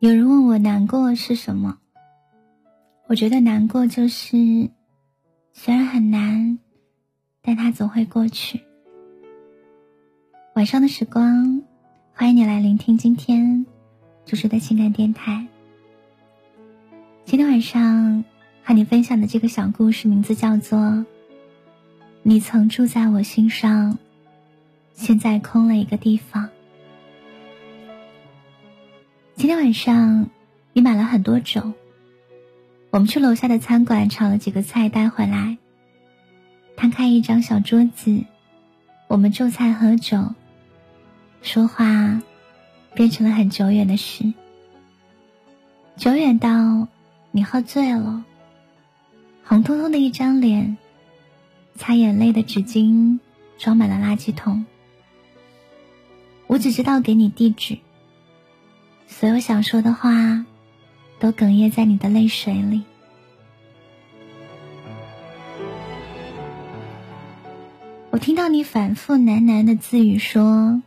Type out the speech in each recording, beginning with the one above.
有人问我难过是什么？我觉得难过就是，虽然很难，但它总会过去。晚上的时光，欢迎你来聆听今天主持的情感电台。今天晚上和你分享的这个小故事，名字叫做《你曾住在我心上，现在空了一个地方》。今天晚上，你买了很多酒。我们去楼下的餐馆炒了几个菜带回来。摊开一张小桌子，我们就菜喝酒，说话，变成了很久远的事。久远到你喝醉了，红彤彤的一张脸，擦眼泪的纸巾装满了垃圾桶。我只知道给你地址。所有想说的话，都哽咽在你的泪水里。我听到你反复喃喃的自语说：“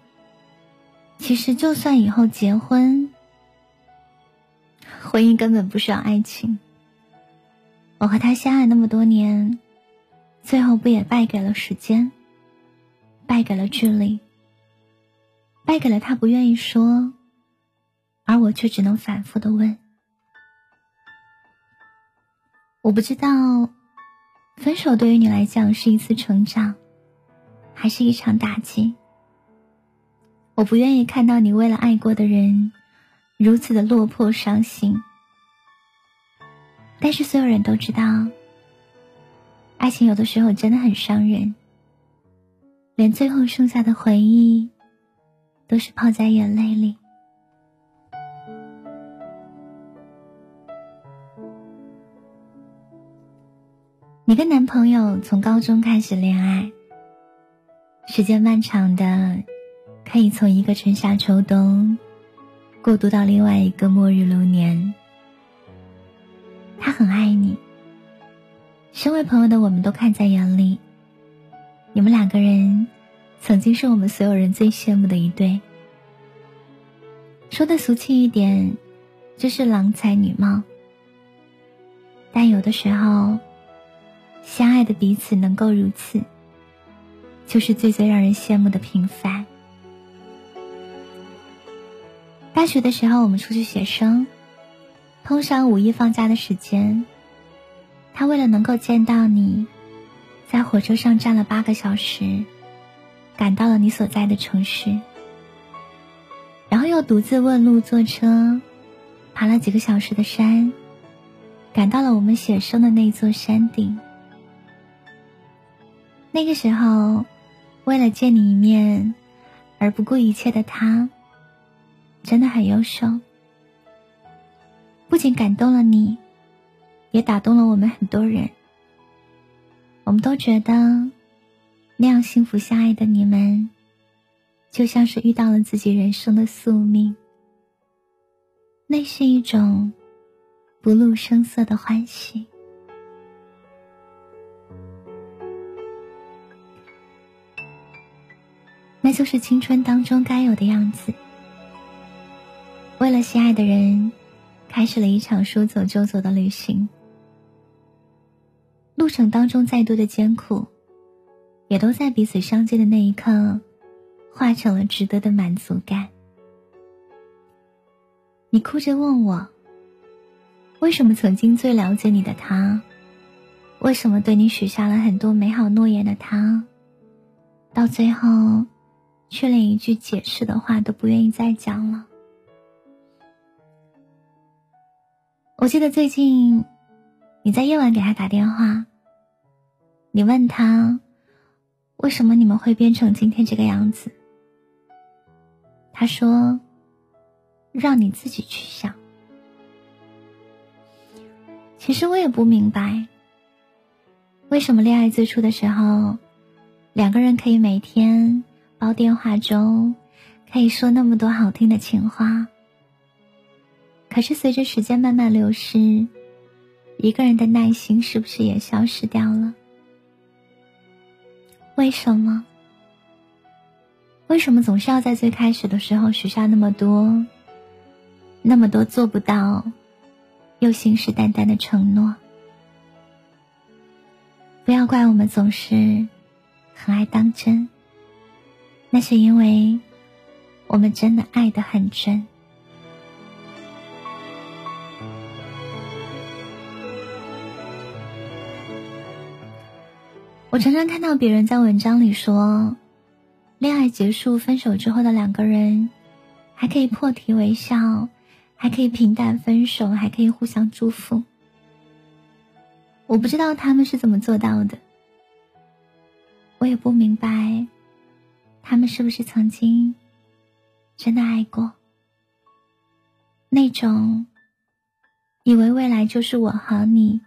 其实就算以后结婚，婚姻根本不需要爱情。我和他相爱那么多年，最后不也败给了时间，败给了距离，败给了他不愿意说。”而我却只能反复的问，我不知道，分手对于你来讲是一次成长，还是一场打击。我不愿意看到你为了爱过的人，如此的落魄伤心。但是所有人都知道，爱情有的时候真的很伤人，连最后剩下的回忆，都是泡在眼泪里。你跟男朋友从高中开始恋爱，时间漫长的，可以从一个春夏秋冬，过渡到另外一个末日流年。他很爱你，身为朋友的我们都看在眼里。你们两个人，曾经是我们所有人最羡慕的一对。说的俗气一点，就是郎才女貌。但有的时候。相爱的彼此能够如此，就是最最让人羡慕的平凡。大学的时候，我们出去写生，碰上五一放假的时间，他为了能够见到你，在火车上站了八个小时，赶到了你所在的城市，然后又独自问路坐车，爬了几个小时的山，赶到了我们写生的那座山顶。那个时候，为了见你一面而不顾一切的他，真的很优秀。不仅感动了你，也打动了我们很多人。我们都觉得，那样幸福相爱的你们，就像是遇到了自己人生的宿命。那是一种不露声色的欢喜。那就是青春当中该有的样子。为了心爱的人，开始了一场说走就走的旅行。路程当中再多的艰苦，也都在彼此相见的那一刻，化成了值得的满足感。你哭着问我，为什么曾经最了解你的他，为什么对你许下了很多美好诺言的他，到最后。却连一句解释的话都不愿意再讲了。我记得最近，你在夜晚给他打电话，你问他，为什么你们会变成今天这个样子？他说，让你自己去想。其实我也不明白，为什么恋爱最初的时候，两个人可以每天。煲电话中，可以说那么多好听的情话。可是随着时间慢慢流逝，一个人的耐心是不是也消失掉了？为什么？为什么总是要在最开始的时候许下那么多那么多做不到又信誓旦旦的承诺。不要怪我们总是很爱当真，那是因为我们真的爱得很真。我常常看到别人在文章里说，恋爱结束、分手之后的两个人，还可以破涕为笑，还可以平淡分手，还可以互相祝福。我不知道他们是怎么做到的，我也不明白，他们是不是曾经真的爱过，那种以为未来就是我和你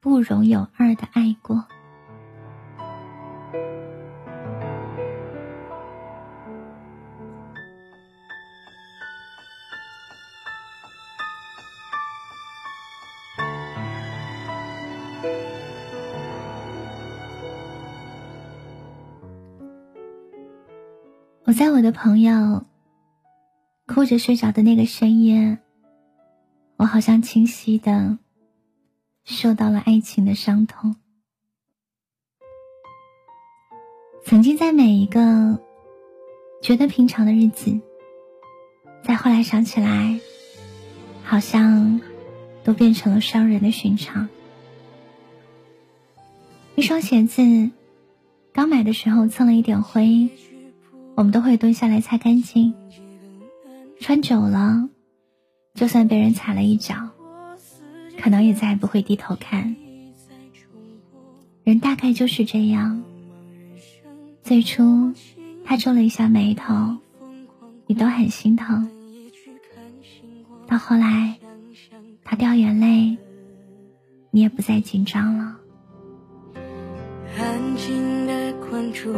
不容有二的爱过。在我的朋友哭着睡着的那个深夜，我好像清晰的受到了爱情的伤痛。曾经在每一个觉得平常的日子，在后来想起来，好像都变成了伤人的寻常。一双鞋子刚买的时候蹭了一点灰。我们都会蹲下来擦干净，穿久了，就算被人踩了一脚，可能也再也不会低头看。人大概就是这样，最初他皱了一下眉头，你都很心疼；到后来他掉眼泪，你也不再紧张了。安静的关注。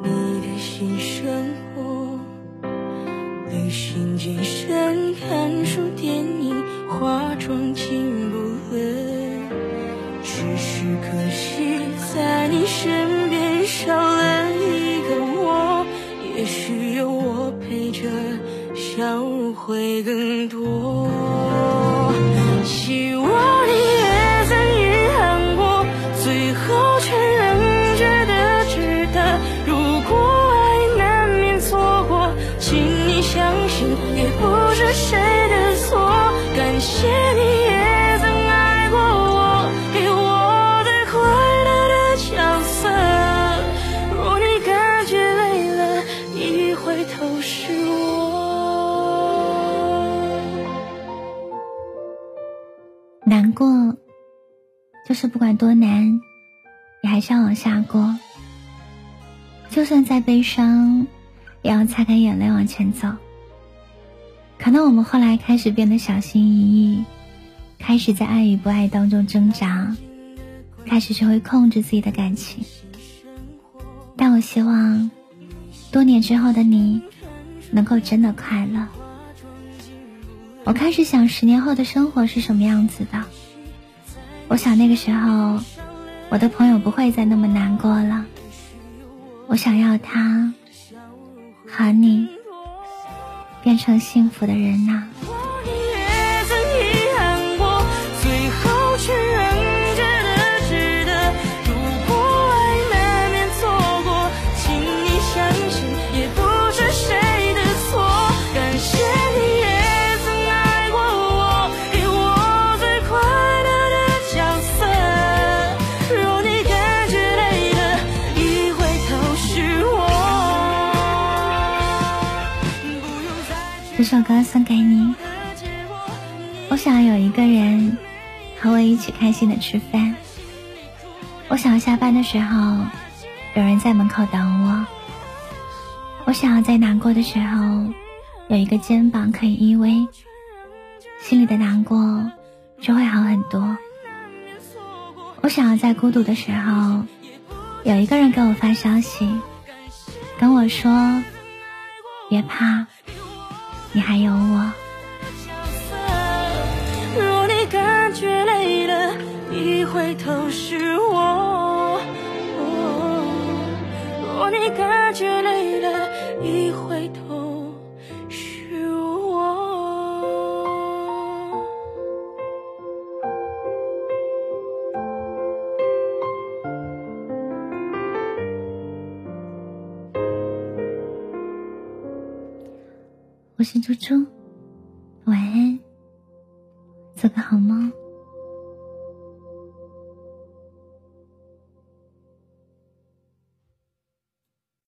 你新生活，旅行、健身、看书、电影、化妆进也不是谁的错感谢你也曾爱过我给我最快乐的角色若你感觉累了一回头是我难过就是不管多难你还是要往下过就算再悲伤也要擦干眼泪往前走可能我们后来开始变得小心翼翼，开始在爱与不爱当中挣扎，开始学会控制自己的感情。但我希望，多年之后的你，能够真的快乐。我开始想十年后的生活是什么样子的。我想那个时候，我的朋友不会再那么难过了。我想要他和你变成幸福的人呐。这首歌送给你。我想要有一个人和我一起开心的吃饭。我想要下班的时候有人在门口等我。我想要在难过的时候有一个肩膀可以依偎，心里的难过就会好很多。我想要在孤独的时候有一个人给我发消息，跟我说别怕。你还有我。若你感觉累了，一回头是我。哦若你感觉累我是猪猪，晚安。